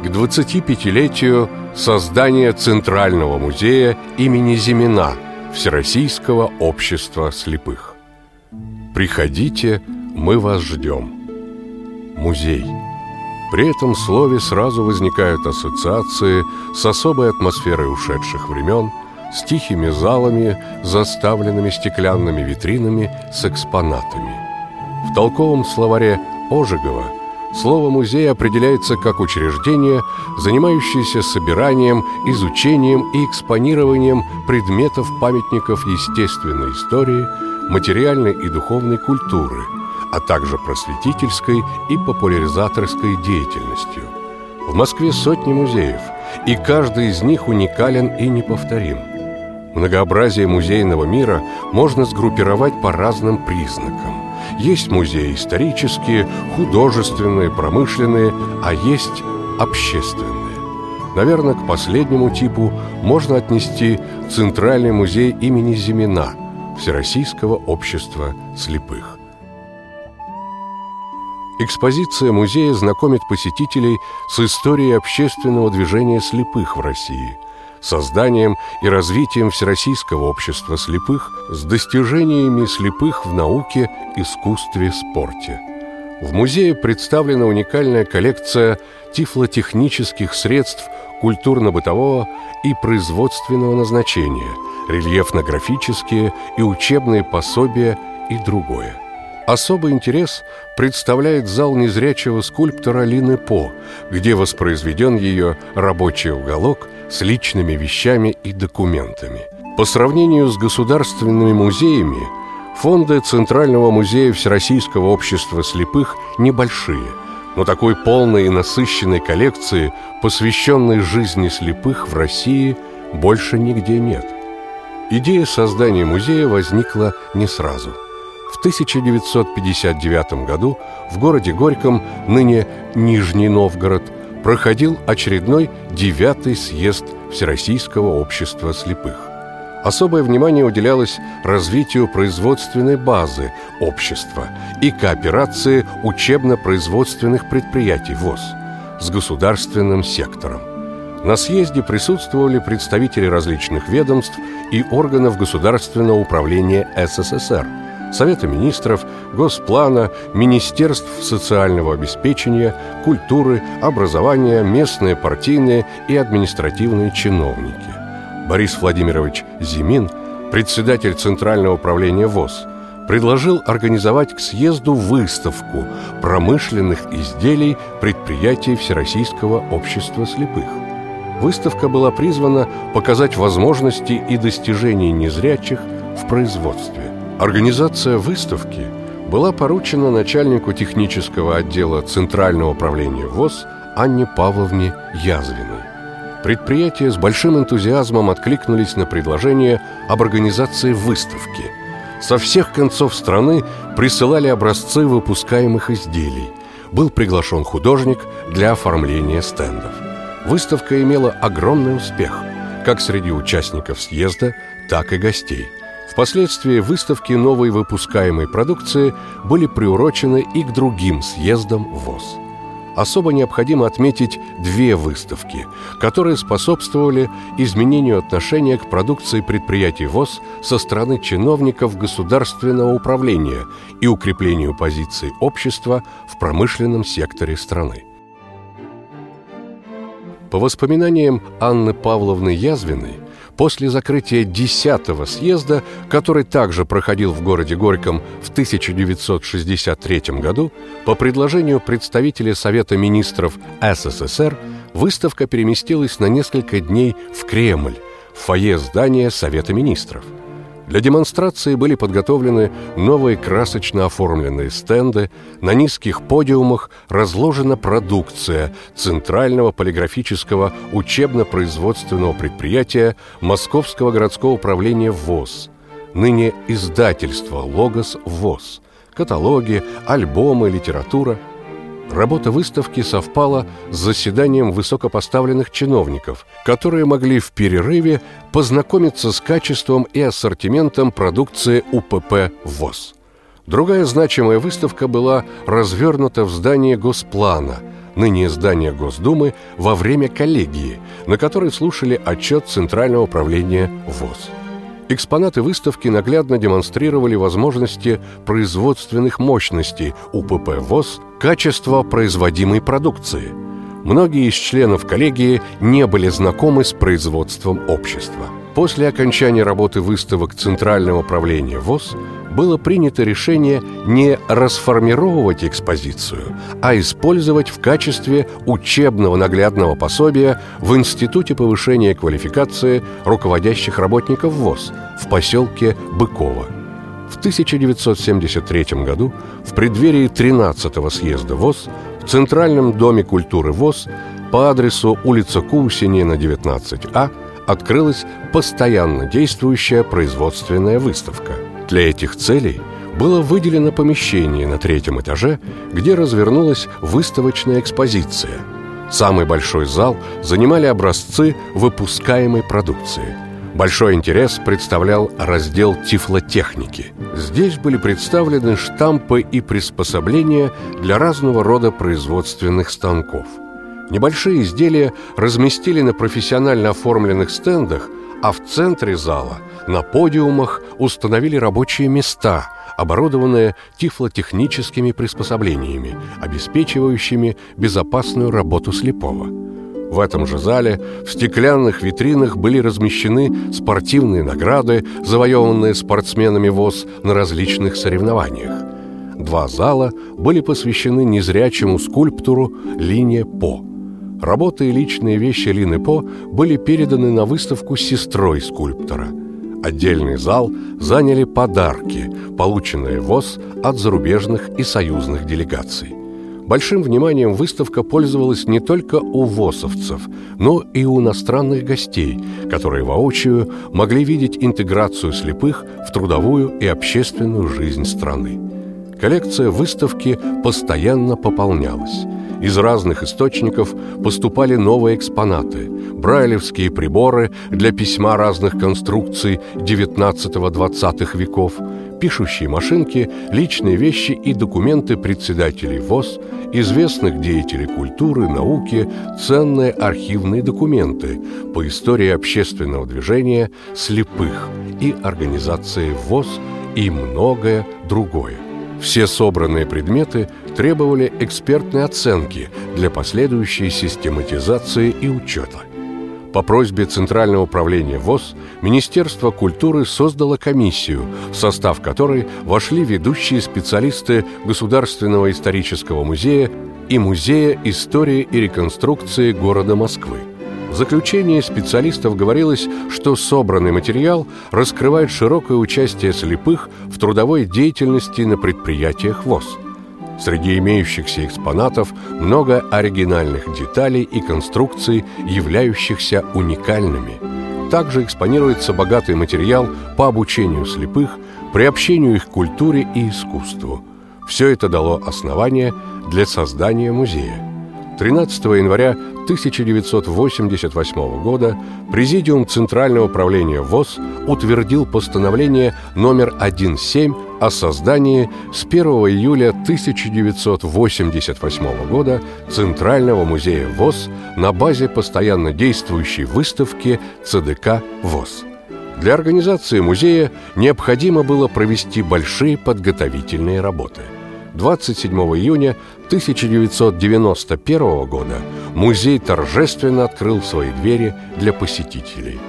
к 25-летию создания Центрального музея имени Зимина Всероссийского общества слепых. Приходите, мы вас ждем. Музей. При этом слове сразу возникают ассоциации с особой атмосферой ушедших времен, с тихими залами, заставленными стеклянными витринами с экспонатами. В толковом словаре Ожегова – Слово «музей» определяется как учреждение, занимающееся собиранием, изучением и экспонированием предметов памятников естественной истории, материальной и духовной культуры, а также просветительской и популяризаторской деятельностью. В Москве сотни музеев, и каждый из них уникален и неповторим. Многообразие музейного мира можно сгруппировать по разным признакам – есть музеи исторические, художественные, промышленные, а есть общественные. Наверное, к последнему типу можно отнести Центральный музей имени Зимина Всероссийского общества слепых. Экспозиция музея знакомит посетителей с историей общественного движения слепых в России – созданием и развитием Всероссийского общества слепых с достижениями слепых в науке, искусстве, спорте. В музее представлена уникальная коллекция тифлотехнических средств культурно-бытового и производственного назначения, рельефно-графические и учебные пособия и другое. Особый интерес представляет зал незрячего скульптора Лины По, где воспроизведен ее рабочий уголок с личными вещами и документами. По сравнению с государственными музеями, фонды Центрального музея Всероссийского общества слепых небольшие, но такой полной и насыщенной коллекции, посвященной жизни слепых в России, больше нигде нет. Идея создания музея возникла не сразу – в 1959 году в городе Горьком, ныне Нижний Новгород, проходил очередной девятый съезд Всероссийского общества слепых. Особое внимание уделялось развитию производственной базы общества и кооперации учебно-производственных предприятий ВОЗ с государственным сектором. На съезде присутствовали представители различных ведомств и органов государственного управления СССР – Совета министров, Госплана, Министерств социального обеспечения, культуры, образования, местные партийные и административные чиновники. Борис Владимирович Зимин, председатель Центрального управления ВОЗ, предложил организовать к съезду выставку промышленных изделий предприятий Всероссийского общества слепых. Выставка была призвана показать возможности и достижения незрячих в производстве. Организация выставки была поручена начальнику технического отдела Центрального управления ВОЗ Анне Павловне Язвиной. Предприятия с большим энтузиазмом откликнулись на предложение об организации выставки. Со всех концов страны присылали образцы выпускаемых изделий. Был приглашен художник для оформления стендов. Выставка имела огромный успех как среди участников съезда, так и гостей – Впоследствии выставки новой выпускаемой продукции были приурочены и к другим съездам ВОЗ. Особо необходимо отметить две выставки, которые способствовали изменению отношения к продукции предприятий ВОЗ со стороны чиновников государственного управления и укреплению позиций общества в промышленном секторе страны. По воспоминаниям Анны Павловны Язвиной, После закрытия 10-го съезда, который также проходил в городе Горьком в 1963 году, по предложению представителя Совета министров СССР выставка переместилась на несколько дней в Кремль, в фойе здания Совета министров – для демонстрации были подготовлены новые красочно оформленные стенды, на низких подиумах разложена продукция Центрального полиграфического учебно-производственного предприятия Московского городского управления ВОЗ, ныне издательство «Логос ВОЗ», каталоги, альбомы, литература – Работа выставки совпала с заседанием высокопоставленных чиновников, которые могли в перерыве познакомиться с качеством и ассортиментом продукции УПП ВОЗ. Другая значимая выставка была развернута в здании Госплана, ныне здание Госдумы, во время коллегии, на которой слушали отчет Центрального управления ВОЗ. Экспонаты выставки наглядно демонстрировали возможности производственных мощностей УПП ВОЗ, качество производимой продукции. Многие из членов коллегии не были знакомы с производством общества. После окончания работы выставок Центрального управления ВОЗ было принято решение не расформировать экспозицию, а использовать в качестве учебного наглядного пособия в Институте повышения квалификации руководящих работников ВОЗ в поселке Быково. В 1973 году, в преддверии 13-го съезда ВОЗ, в Центральном доме культуры ВОЗ по адресу улица Кусинина, 19А, открылась постоянно действующая производственная выставка – для этих целей было выделено помещение на третьем этаже, где развернулась выставочная экспозиция. Самый большой зал занимали образцы выпускаемой продукции. Большой интерес представлял раздел тифлотехники. Здесь были представлены штампы и приспособления для разного рода производственных станков. Небольшие изделия разместили на профессионально оформленных стендах – а в центре зала на подиумах установили рабочие места, оборудованные тифлотехническими приспособлениями, обеспечивающими безопасную работу слепого. В этом же зале в стеклянных витринах были размещены спортивные награды, завоеванные спортсменами ВОЗ на различных соревнованиях. Два зала были посвящены незрячему скульптуру Линия По – Работы и личные вещи Лины По были переданы на выставку сестрой скульптора. Отдельный зал заняли подарки, полученные ВОЗ от зарубежных и союзных делегаций. Большим вниманием выставка пользовалась не только у ВОСовцев, но и у иностранных гостей, которые воочию могли видеть интеграцию слепых в трудовую и общественную жизнь страны. Коллекция выставки постоянно пополнялась – из разных источников поступали новые экспонаты, брайлевские приборы для письма разных конструкций XIX-XX веков, пишущие машинки, личные вещи и документы председателей ВОЗ, известных деятелей культуры, науки, ценные архивные документы по истории общественного движения слепых и организации ВОЗ и многое другое. Все собранные предметы требовали экспертной оценки для последующей систематизации и учета. По просьбе Центрального управления ВОЗ Министерство культуры создало комиссию, в состав которой вошли ведущие специалисты Государственного исторического музея и Музея истории и реконструкции города Москвы. В заключении специалистов говорилось, что собранный материал раскрывает широкое участие слепых в трудовой деятельности на предприятиях ВОЗ. Среди имеющихся экспонатов много оригинальных деталей и конструкций, являющихся уникальными. Также экспонируется богатый материал по обучению слепых, приобщению их к культуре и искусству. Все это дало основание для создания музея. 13 января 1988 года Президиум Центрального управления ВОЗ утвердил постановление номер 17 о создании с 1 июля 1988 года Центрального музея ВОЗ на базе постоянно действующей выставки ЦДК ВОЗ. Для организации музея необходимо было провести большие подготовительные работы – 27 июня 1991 года музей торжественно открыл свои двери для посетителей.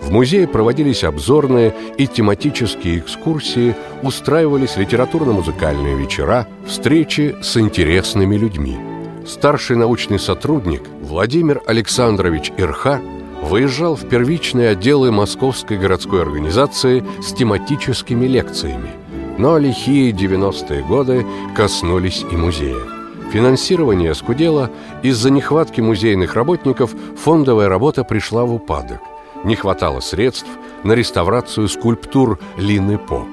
В музее проводились обзорные и тематические экскурсии, устраивались литературно-музыкальные вечера, встречи с интересными людьми. Старший научный сотрудник Владимир Александрович Ирха выезжал в первичные отделы Московской городской организации с тематическими лекциями – но лихие 90-е годы коснулись и музея. Финансирование скудело, из-за нехватки музейных работников фондовая работа пришла в упадок. Не хватало средств на реставрацию скульптур Лины По.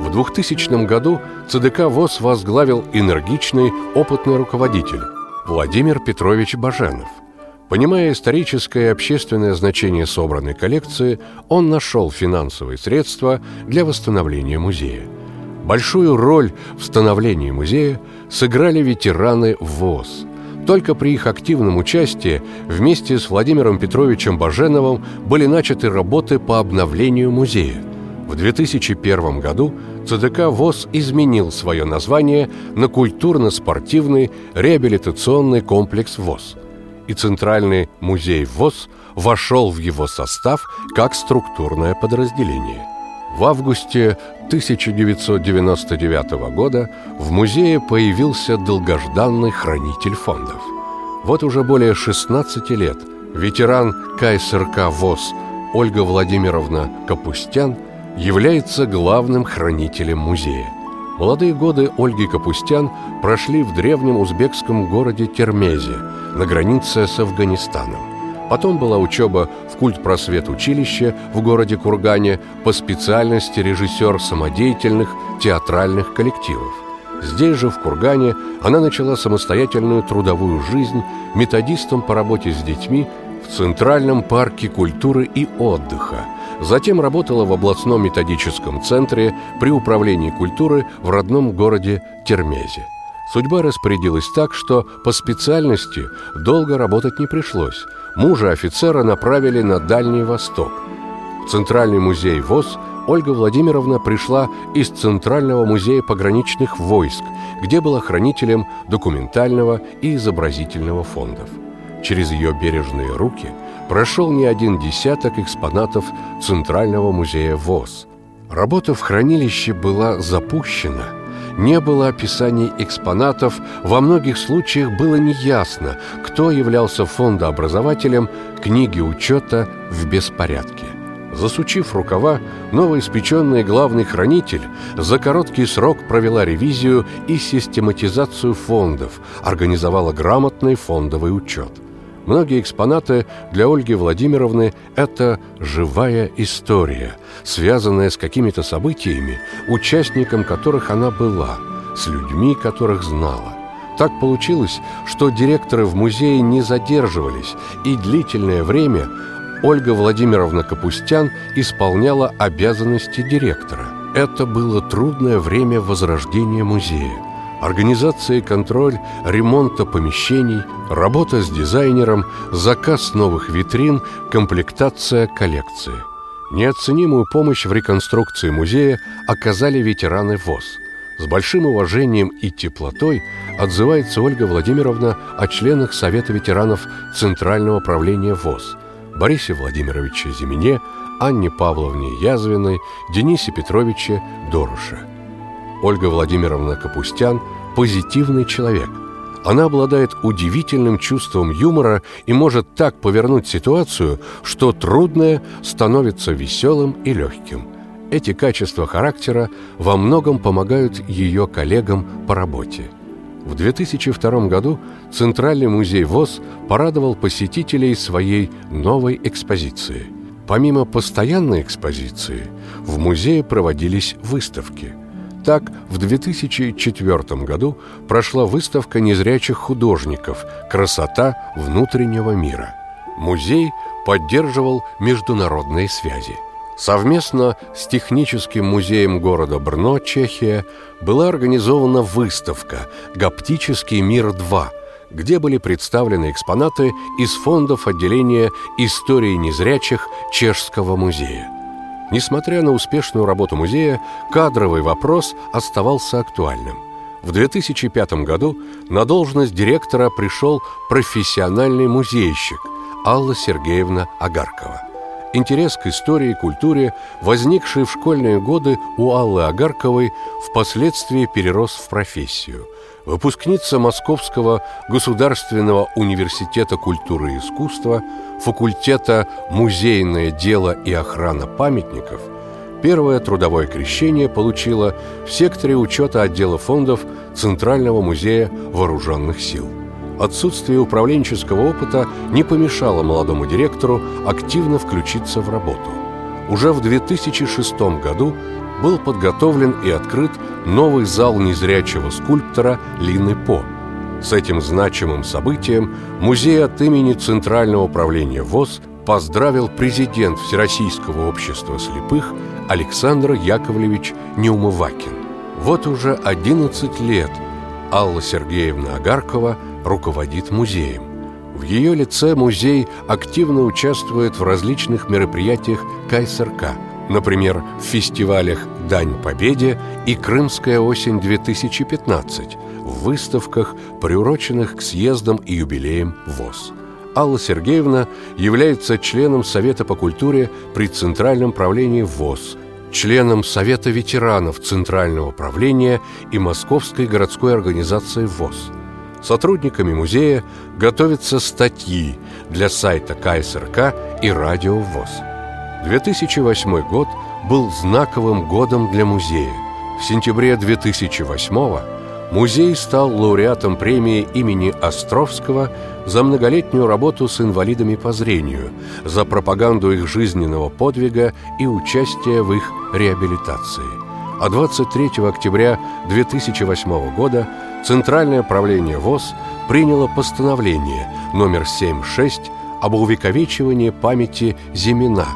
В 2000 году ЦДК ВОЗ возглавил энергичный, опытный руководитель Владимир Петрович Баженов. Понимая историческое и общественное значение собранной коллекции, он нашел финансовые средства для восстановления музея – Большую роль в становлении музея сыграли ветераны ВОЗ. Только при их активном участии вместе с Владимиром Петровичем Баженовым были начаты работы по обновлению музея. В 2001 году ЦДК ВОЗ изменил свое название на культурно-спортивный реабилитационный комплекс ВОЗ. И Центральный музей ВОЗ вошел в его состав как структурное подразделение. В августе 1999 года в музее появился долгожданный хранитель фондов. Вот уже более 16 лет ветеран КСРК ВОЗ Ольга Владимировна Капустян является главным хранителем музея. Молодые годы Ольги Капустян прошли в древнем узбекском городе Термезе на границе с Афганистаном. Потом была учеба в культпросвет училище в городе Кургане по специальности режиссер самодеятельных театральных коллективов. Здесь же, в Кургане, она начала самостоятельную трудовую жизнь методистом по работе с детьми в Центральном парке культуры и отдыха. Затем работала в областном методическом центре при управлении культуры в родном городе Термезе. Судьба распорядилась так, что по специальности долго работать не пришлось. Мужа офицера направили на Дальний Восток. В Центральный музей ВОЗ Ольга Владимировна пришла из Центрального музея пограничных войск, где была хранителем документального и изобразительного фондов. Через ее бережные руки прошел не один десяток экспонатов Центрального музея ВОЗ. Работа в хранилище была запущена – не было описаний экспонатов, во многих случаях было неясно, кто являлся фондообразователем книги учета в беспорядке. Засучив рукава, новоиспеченный главный хранитель за короткий срок провела ревизию и систематизацию фондов, организовала грамотный фондовый учет. Многие экспонаты для Ольги Владимировны – это живая история, связанная с какими-то событиями, участником которых она была, с людьми, которых знала. Так получилось, что директоры в музее не задерживались, и длительное время Ольга Владимировна Капустян исполняла обязанности директора. Это было трудное время возрождения музея организация и контроль ремонта помещений, работа с дизайнером, заказ новых витрин, комплектация коллекции. Неоценимую помощь в реконструкции музея оказали ветераны ВОЗ. С большим уважением и теплотой отзывается Ольга Владимировна о членах Совета ветеранов Центрального правления ВОЗ Борисе Владимировиче Зимине, Анне Павловне Язвиной, Денисе Петровиче Доруше – Ольга Владимировна Капустян – позитивный человек. Она обладает удивительным чувством юмора и может так повернуть ситуацию, что трудное становится веселым и легким. Эти качества характера во многом помогают ее коллегам по работе. В 2002 году Центральный музей ВОЗ порадовал посетителей своей новой экспозицией. Помимо постоянной экспозиции, в музее проводились выставки – так, в 2004 году прошла выставка незрячих художников «Красота внутреннего мира». Музей поддерживал международные связи. Совместно с Техническим музеем города Брно, Чехия, была организована выставка «Гаптический мир-2», где были представлены экспонаты из фондов отделения истории незрячих Чешского музея. Несмотря на успешную работу музея, кадровый вопрос оставался актуальным. В 2005 году на должность директора пришел профессиональный музейщик Алла Сергеевна Агаркова. Интерес к истории и культуре, возникший в школьные годы у Аллы Агарковой, впоследствии перерос в профессию – выпускница Московского государственного университета культуры и искусства, факультета «Музейное дело и охрана памятников», первое трудовое крещение получила в секторе учета отдела фондов Центрального музея вооруженных сил. Отсутствие управленческого опыта не помешало молодому директору активно включиться в работу. Уже в 2006 году был подготовлен и открыт новый зал незрячего скульптора Лины По. С этим значимым событием музей от имени Центрального управления ВОЗ поздравил президент Всероссийского общества слепых Александр Яковлевич Неумывакин. Вот уже 11 лет Алла Сергеевна Агаркова руководит музеем. В ее лице музей активно участвует в различных мероприятиях КСРК, например, в фестивалях «Дань Победе» и «Крымская осень-2015», в выставках, приуроченных к съездам и юбилеям ВОЗ. Алла Сергеевна является членом Совета по культуре при Центральном правлении ВОЗ, членом Совета ветеранов Центрального правления и Московской городской организации ВОЗ. Сотрудниками музея готовятся статьи для сайта КСРК и радио ВОЗ. 2008 год был знаковым годом для музея. В сентябре 2008 года Музей стал лауреатом премии имени Островского за многолетнюю работу с инвалидами по зрению, за пропаганду их жизненного подвига и участие в их реабилитации. А 23 октября 2008 года Центральное правление ВОЗ приняло постановление номер 76 об увековечивании памяти Зимина,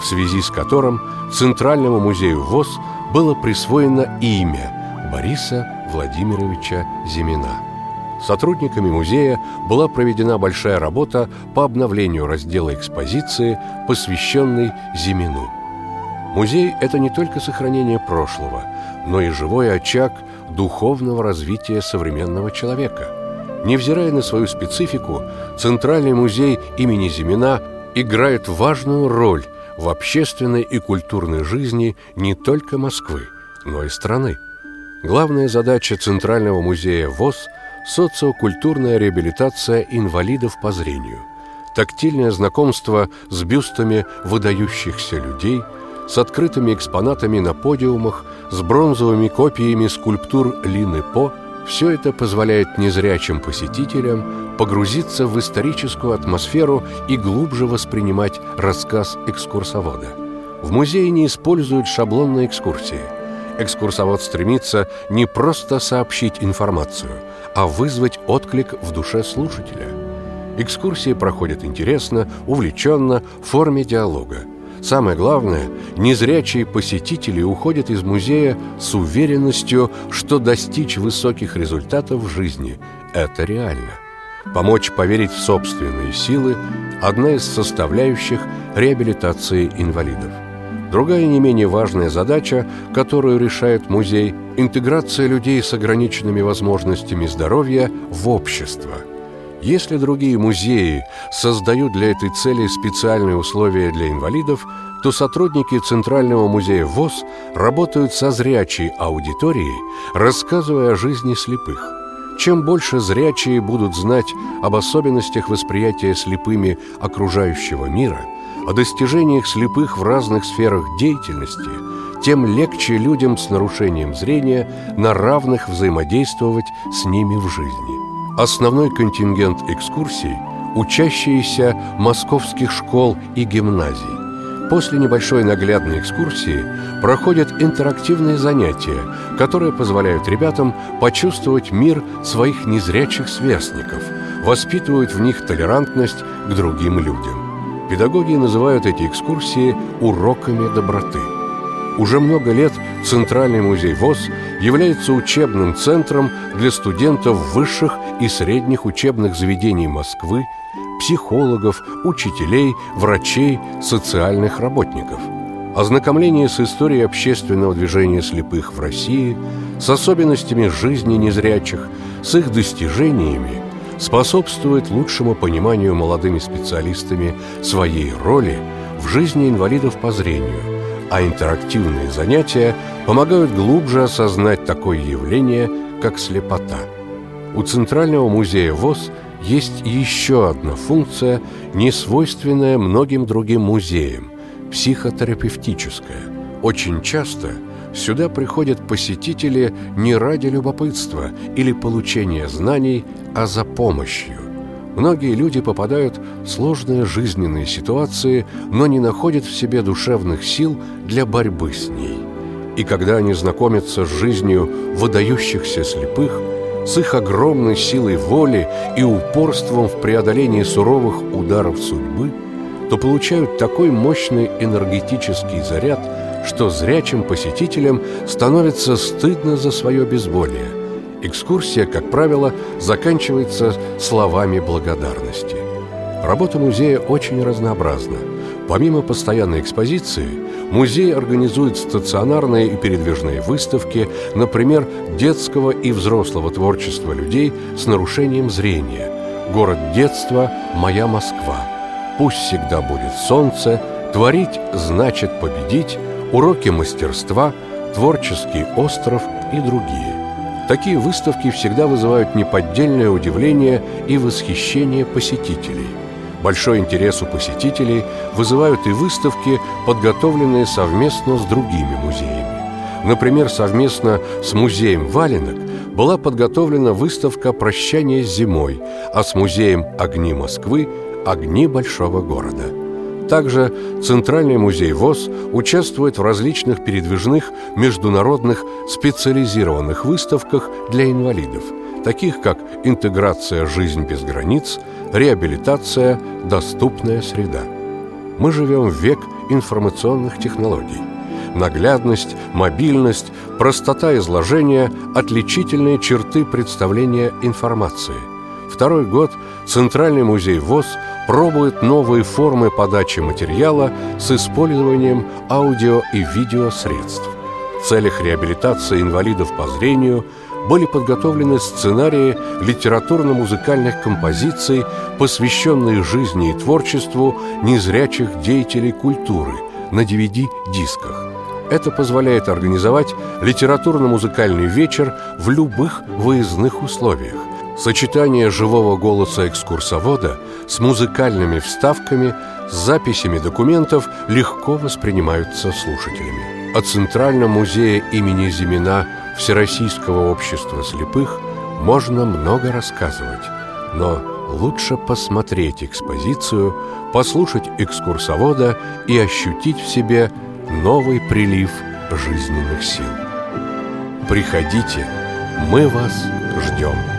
в связи с которым Центральному музею ВОЗ было присвоено имя Бориса Владимировича Зимина. Сотрудниками музея была проведена большая работа по обновлению раздела экспозиции, посвященной Зимину. Музей – это не только сохранение прошлого, но и живой очаг духовного развития современного человека. Невзирая на свою специфику, Центральный музей имени Зимина играет важную роль в общественной и культурной жизни не только Москвы, но и страны. Главная задача Центрального музея ВОЗ – социокультурная реабилитация инвалидов по зрению, тактильное знакомство с бюстами выдающихся людей, с открытыми экспонатами на подиумах, с бронзовыми копиями скульптур Лины По – все это позволяет незрячим посетителям погрузиться в историческую атмосферу и глубже воспринимать рассказ экскурсовода. В музее не используют шаблонные экскурсии – экскурсовод стремится не просто сообщить информацию, а вызвать отклик в душе слушателя. Экскурсии проходят интересно, увлеченно, в форме диалога. Самое главное, незрячие посетители уходят из музея с уверенностью, что достичь высоких результатов в жизни – это реально. Помочь поверить в собственные силы – одна из составляющих реабилитации инвалидов. Другая не менее важная задача, которую решает музей – интеграция людей с ограниченными возможностями здоровья в общество. Если другие музеи создают для этой цели специальные условия для инвалидов, то сотрудники Центрального музея ВОЗ работают со зрячей аудиторией, рассказывая о жизни слепых. Чем больше зрячие будут знать об особенностях восприятия слепыми окружающего мира – о достижениях слепых в разных сферах деятельности, тем легче людям с нарушением зрения на равных взаимодействовать с ними в жизни. Основной контингент экскурсий – учащиеся московских школ и гимназий. После небольшой наглядной экскурсии проходят интерактивные занятия, которые позволяют ребятам почувствовать мир своих незрячих сверстников, воспитывают в них толерантность к другим людям. Педагоги называют эти экскурсии «уроками доброты». Уже много лет Центральный музей ВОЗ является учебным центром для студентов высших и средних учебных заведений Москвы, психологов, учителей, врачей, социальных работников. Ознакомление с историей общественного движения слепых в России, с особенностями жизни незрячих, с их достижениями – способствует лучшему пониманию молодыми специалистами своей роли в жизни инвалидов по зрению, а интерактивные занятия помогают глубже осознать такое явление, как слепота. У Центрального музея ВОЗ есть еще одна функция, не свойственная многим другим музеям – психотерапевтическая. Очень часто – Сюда приходят посетители не ради любопытства или получения знаний, а за помощью. Многие люди попадают в сложные жизненные ситуации, но не находят в себе душевных сил для борьбы с ней. И когда они знакомятся с жизнью выдающихся слепых, с их огромной силой воли и упорством в преодолении суровых ударов судьбы, то получают такой мощный энергетический заряд – что зрячим посетителям становится стыдно за свое безволие. Экскурсия, как правило, заканчивается словами благодарности. Работа музея очень разнообразна. Помимо постоянной экспозиции, музей организует стационарные и передвижные выставки, например, детского и взрослого творчества людей с нарушением зрения «Город детства. Моя Москва», «Пусть всегда будет солнце», «Творить значит победить», «Уроки мастерства», «Творческий остров» и другие. Такие выставки всегда вызывают неподдельное удивление и восхищение посетителей. Большой интерес у посетителей вызывают и выставки, подготовленные совместно с другими музеями. Например, совместно с музеем валенок была подготовлена выставка «Прощание с зимой», а с музеем «Огни Москвы» «Огни большого города». Также Центральный музей ВОЗ участвует в различных передвижных международных специализированных выставках для инвалидов, таких как интеграция «Жизнь без границ», реабилитация, доступная среда. Мы живем в век информационных технологий. Наглядность, мобильность, простота изложения – отличительные черты представления информации. Второй год Центральный музей ВОЗ пробует новые формы подачи материала с использованием аудио и видеосредств. В целях реабилитации инвалидов по зрению были подготовлены сценарии литературно-музыкальных композиций, посвященные жизни и творчеству незрячих деятелей культуры на DVD-дисках. Это позволяет организовать литературно-музыкальный вечер в любых выездных условиях – Сочетание живого голоса экскурсовода с музыкальными вставками, с записями документов легко воспринимаются слушателями. О Центральном музее имени Зимина Всероссийского общества слепых можно много рассказывать, но лучше посмотреть экспозицию, послушать экскурсовода и ощутить в себе новый прилив жизненных сил. Приходите, мы вас ждем.